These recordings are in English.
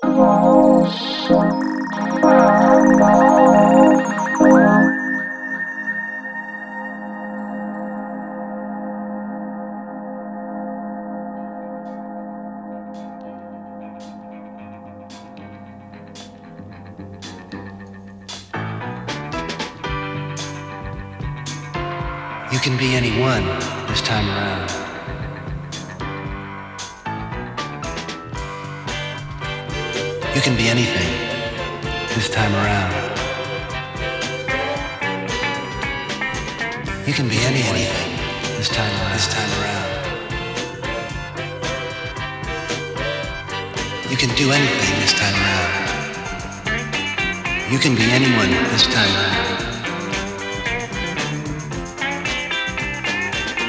You can be anyone this time around. You can be anything this time around. You can be any anything this time around. This time around. You can do anything this time around. You can be anyone this time around.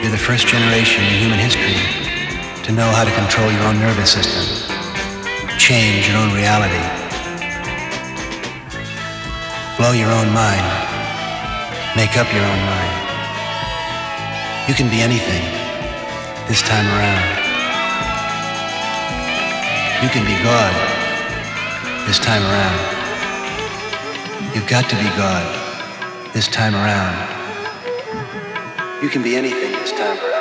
You're the first generation in human history to know how to control your own nervous system, change your own reality, blow your own mind, make up your own mind. You can be anything this time around. You can be God this time around. You've got to be God this time around. You can be anything this time around.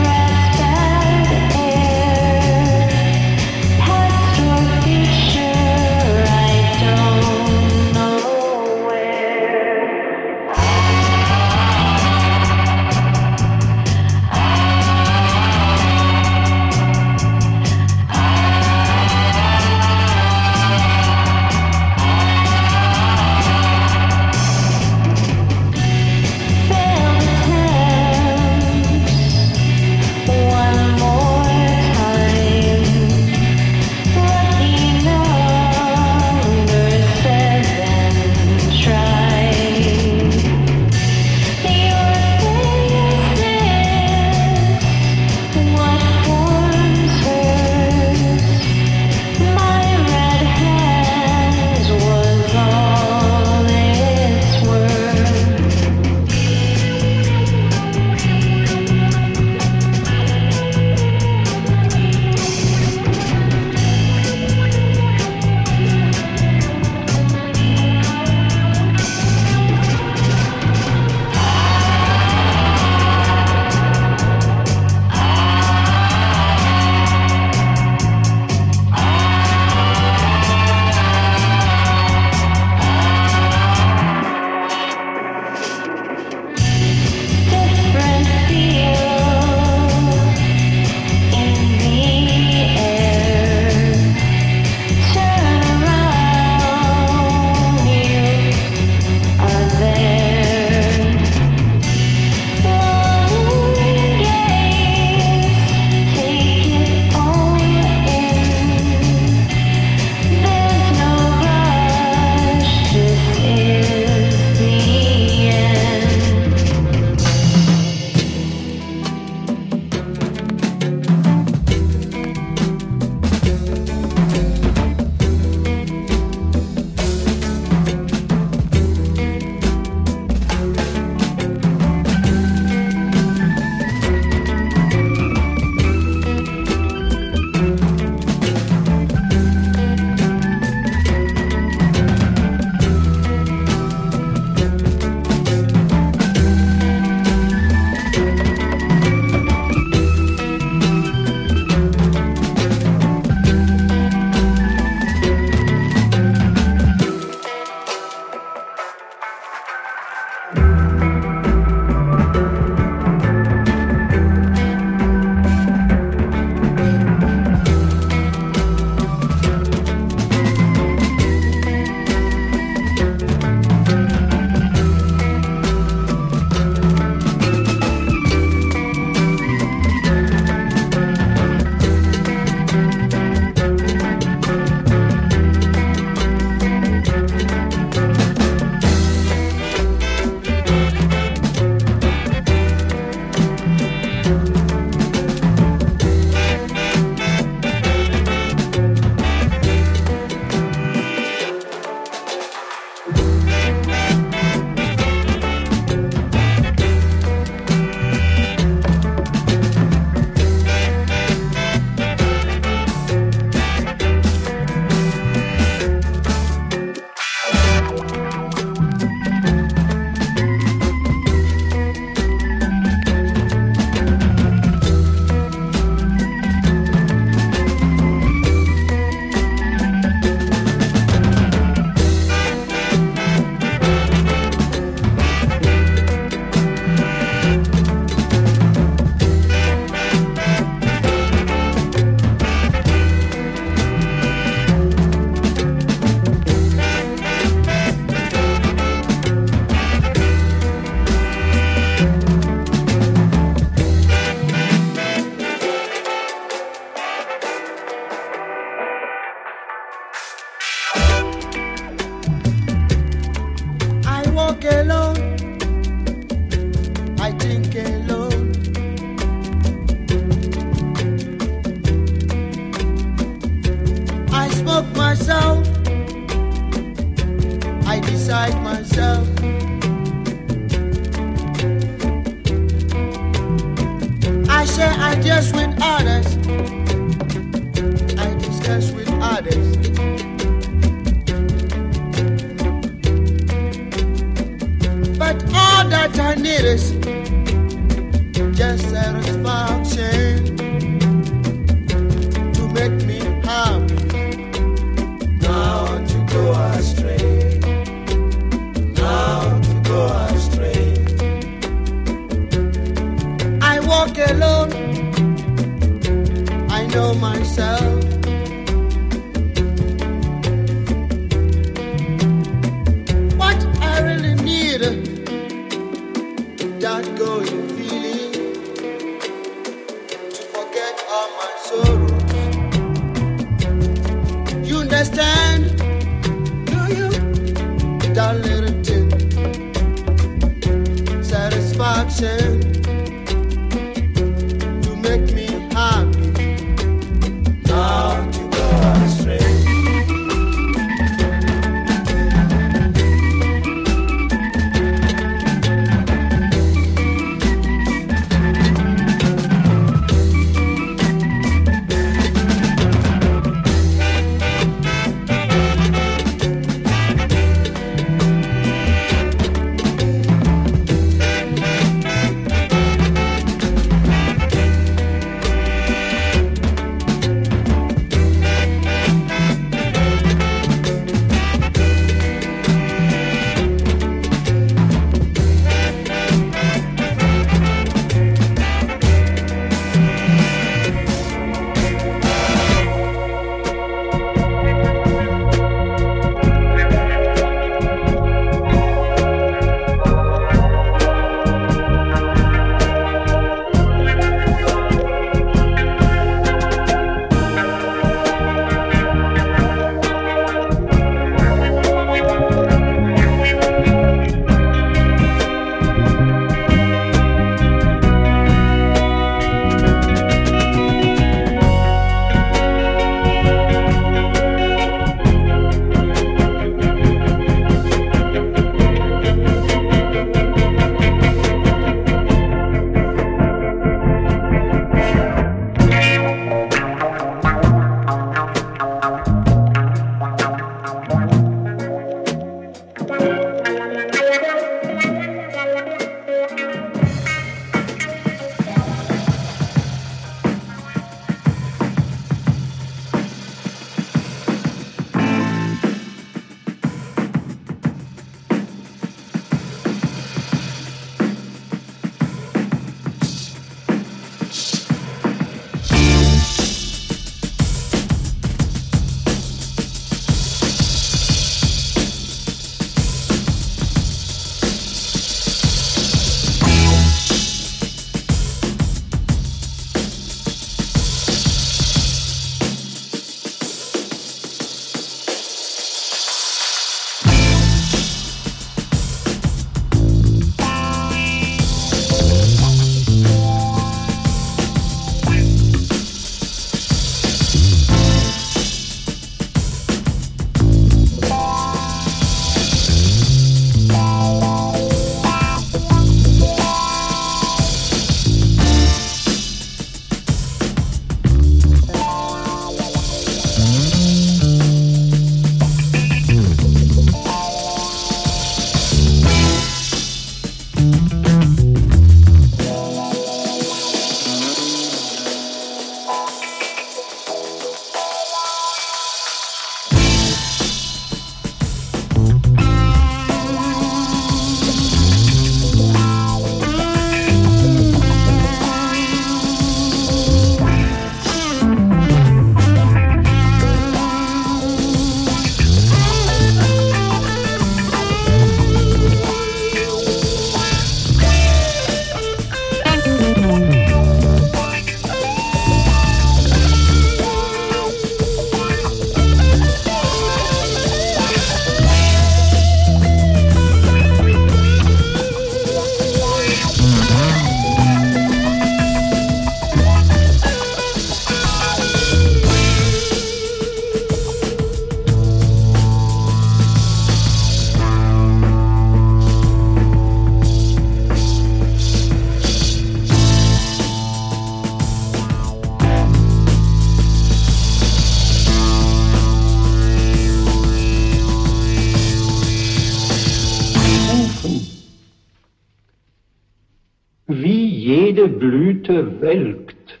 Jede Blüte welkt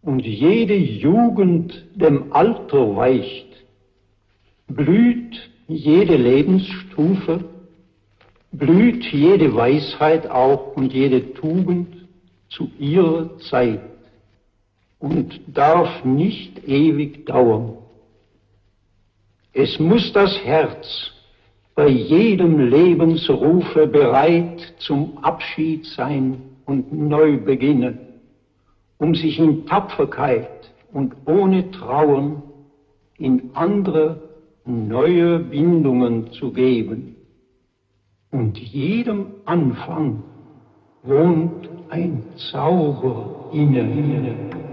und jede Jugend dem Alter weicht, blüht jede Lebensstufe, blüht jede Weisheit auch und jede Tugend zu ihrer Zeit und darf nicht ewig dauern. Es muss das Herz bei jedem Lebensrufe bereit zum Abschied sein und neu beginnen, um sich in Tapferkeit und ohne Trauern in andere neue Bindungen zu geben. Und jedem Anfang wohnt ein Zauber inne.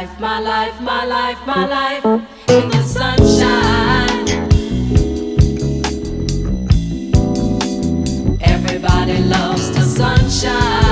Life, my life, my life, my life in the sunshine. Everybody loves the sunshine.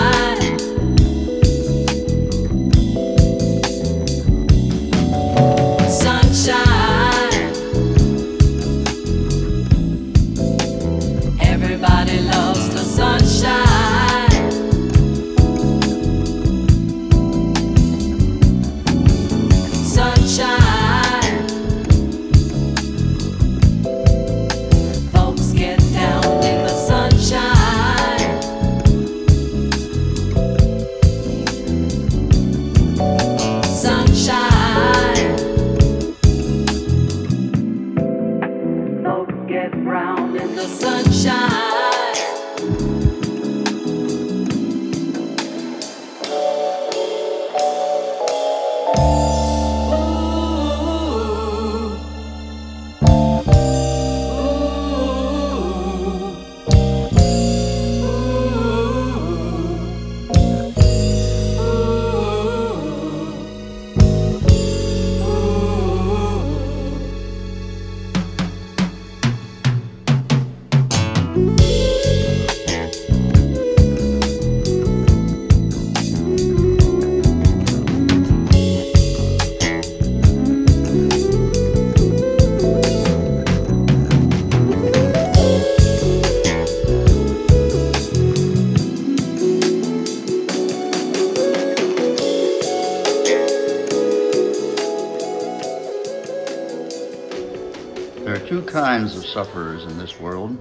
Kinds of sufferers in this world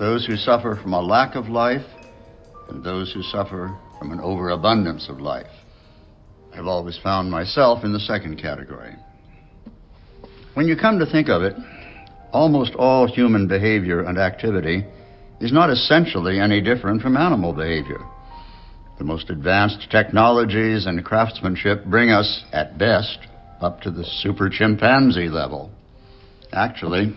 those who suffer from a lack of life, and those who suffer from an overabundance of life. I've always found myself in the second category. When you come to think of it, almost all human behavior and activity is not essentially any different from animal behavior. The most advanced technologies and craftsmanship bring us, at best, up to the super chimpanzee level. Actually,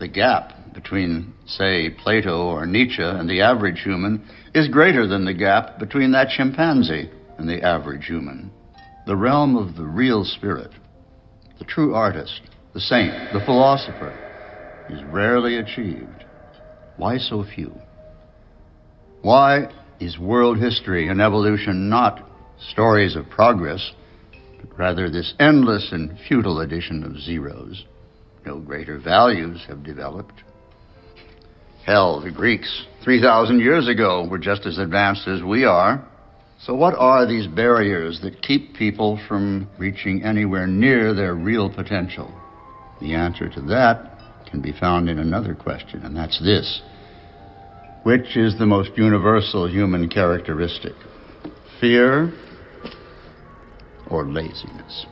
the gap between, say, Plato or Nietzsche and the average human is greater than the gap between that chimpanzee and the average human. The realm of the real spirit, the true artist, the saint, the philosopher, is rarely achieved. Why so few? Why is world history and evolution not stories of progress, but rather this endless and futile addition of zeros? No greater values have developed. Hell, the Greeks, 3,000 years ago, were just as advanced as we are. So, what are these barriers that keep people from reaching anywhere near their real potential? The answer to that can be found in another question, and that's this Which is the most universal human characteristic? Fear or laziness?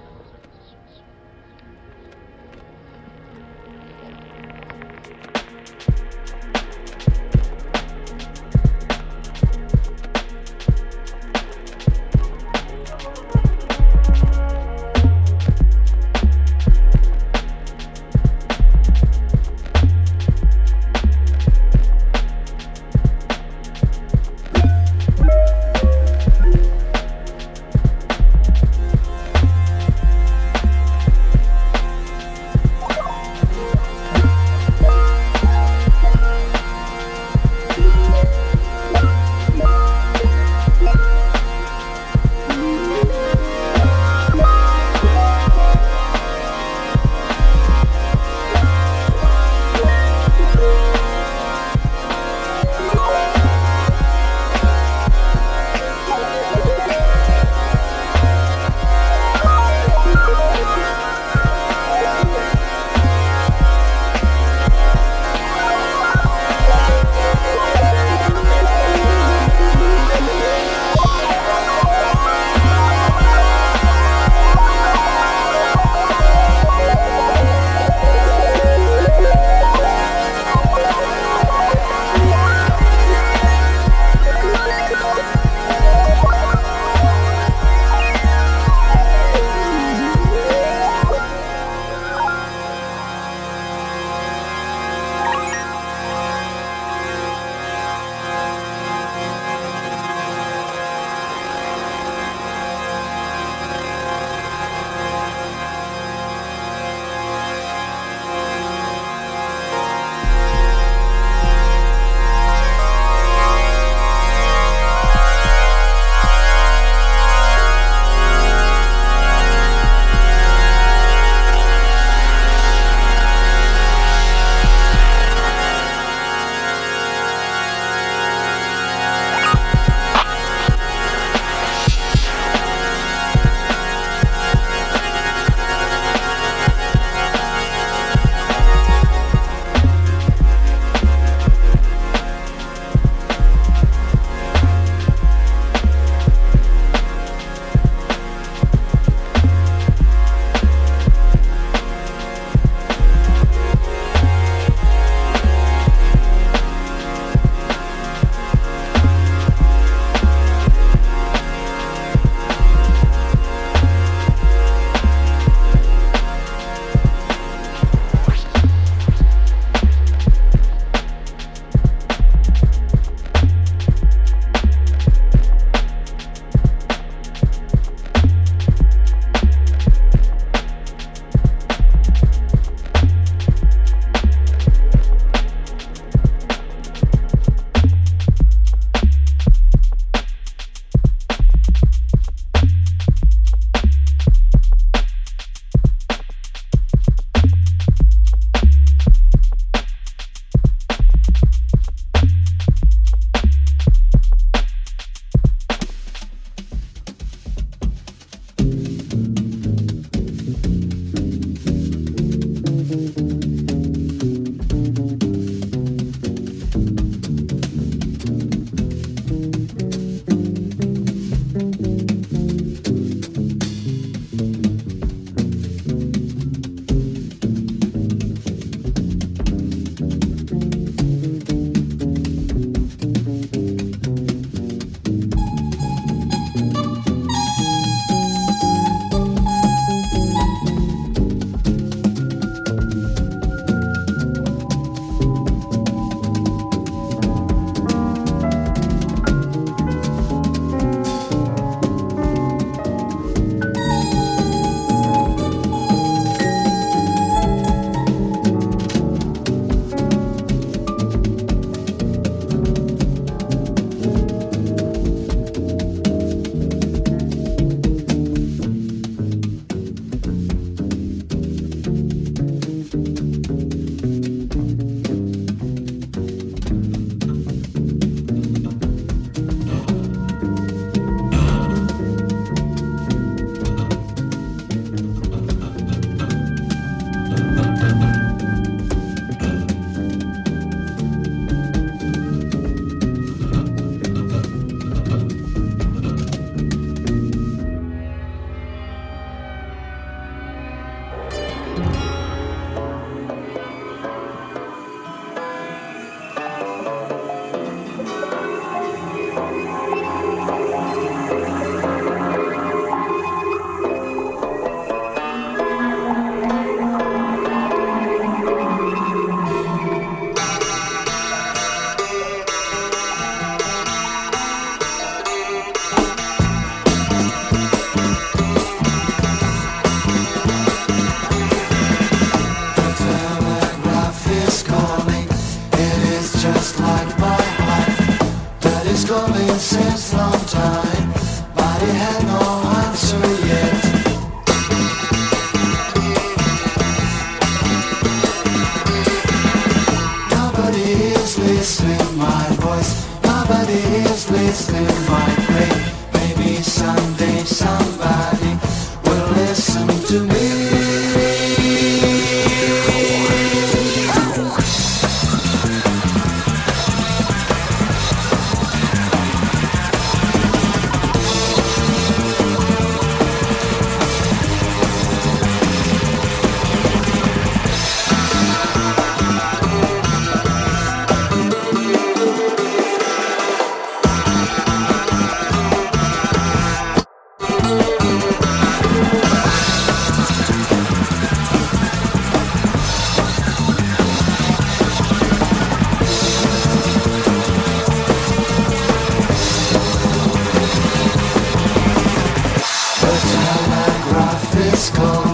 Let's go.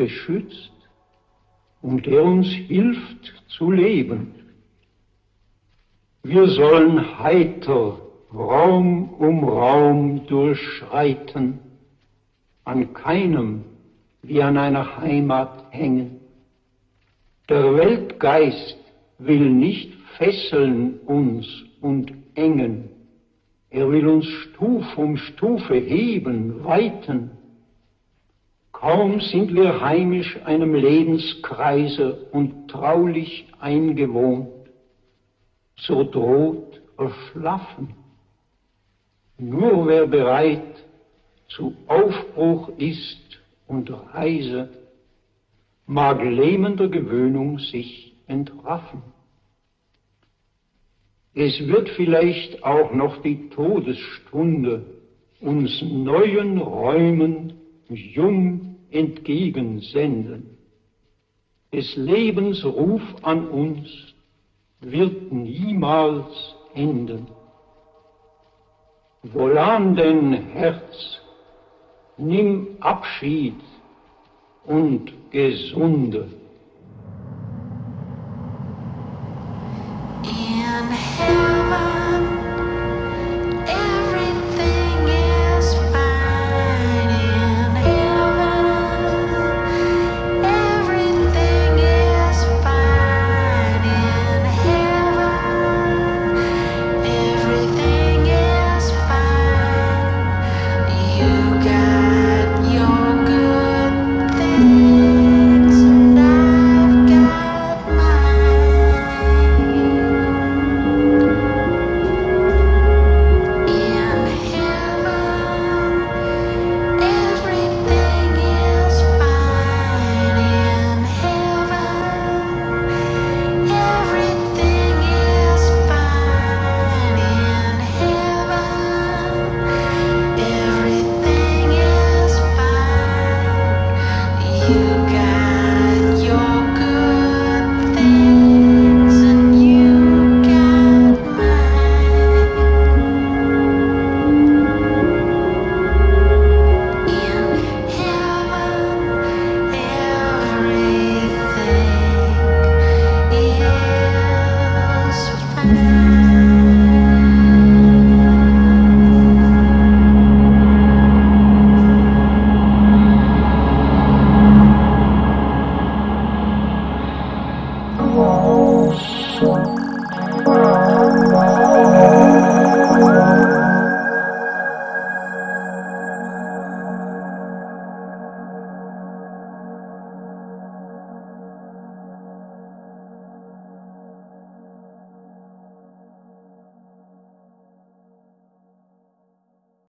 Beschützt und der uns hilft zu leben. Wir sollen heiter Raum um Raum durchschreiten, an keinem wie an einer Heimat hängen. Der Weltgeist will nicht fesseln uns und engen, er will uns Stuf um Stufe heben, weiten. Kaum sind wir heimisch einem Lebenskreise und traulich eingewohnt, so droht Erschlaffen. Nur wer bereit zu Aufbruch ist und Reise, mag lähmender Gewöhnung sich entraffen. Es wird vielleicht auch noch die Todesstunde uns neuen Räumen jung entgegensenden. Des Lebens Ruf an uns wird niemals enden. Wohlan denn, Herz, nimm Abschied und gesunde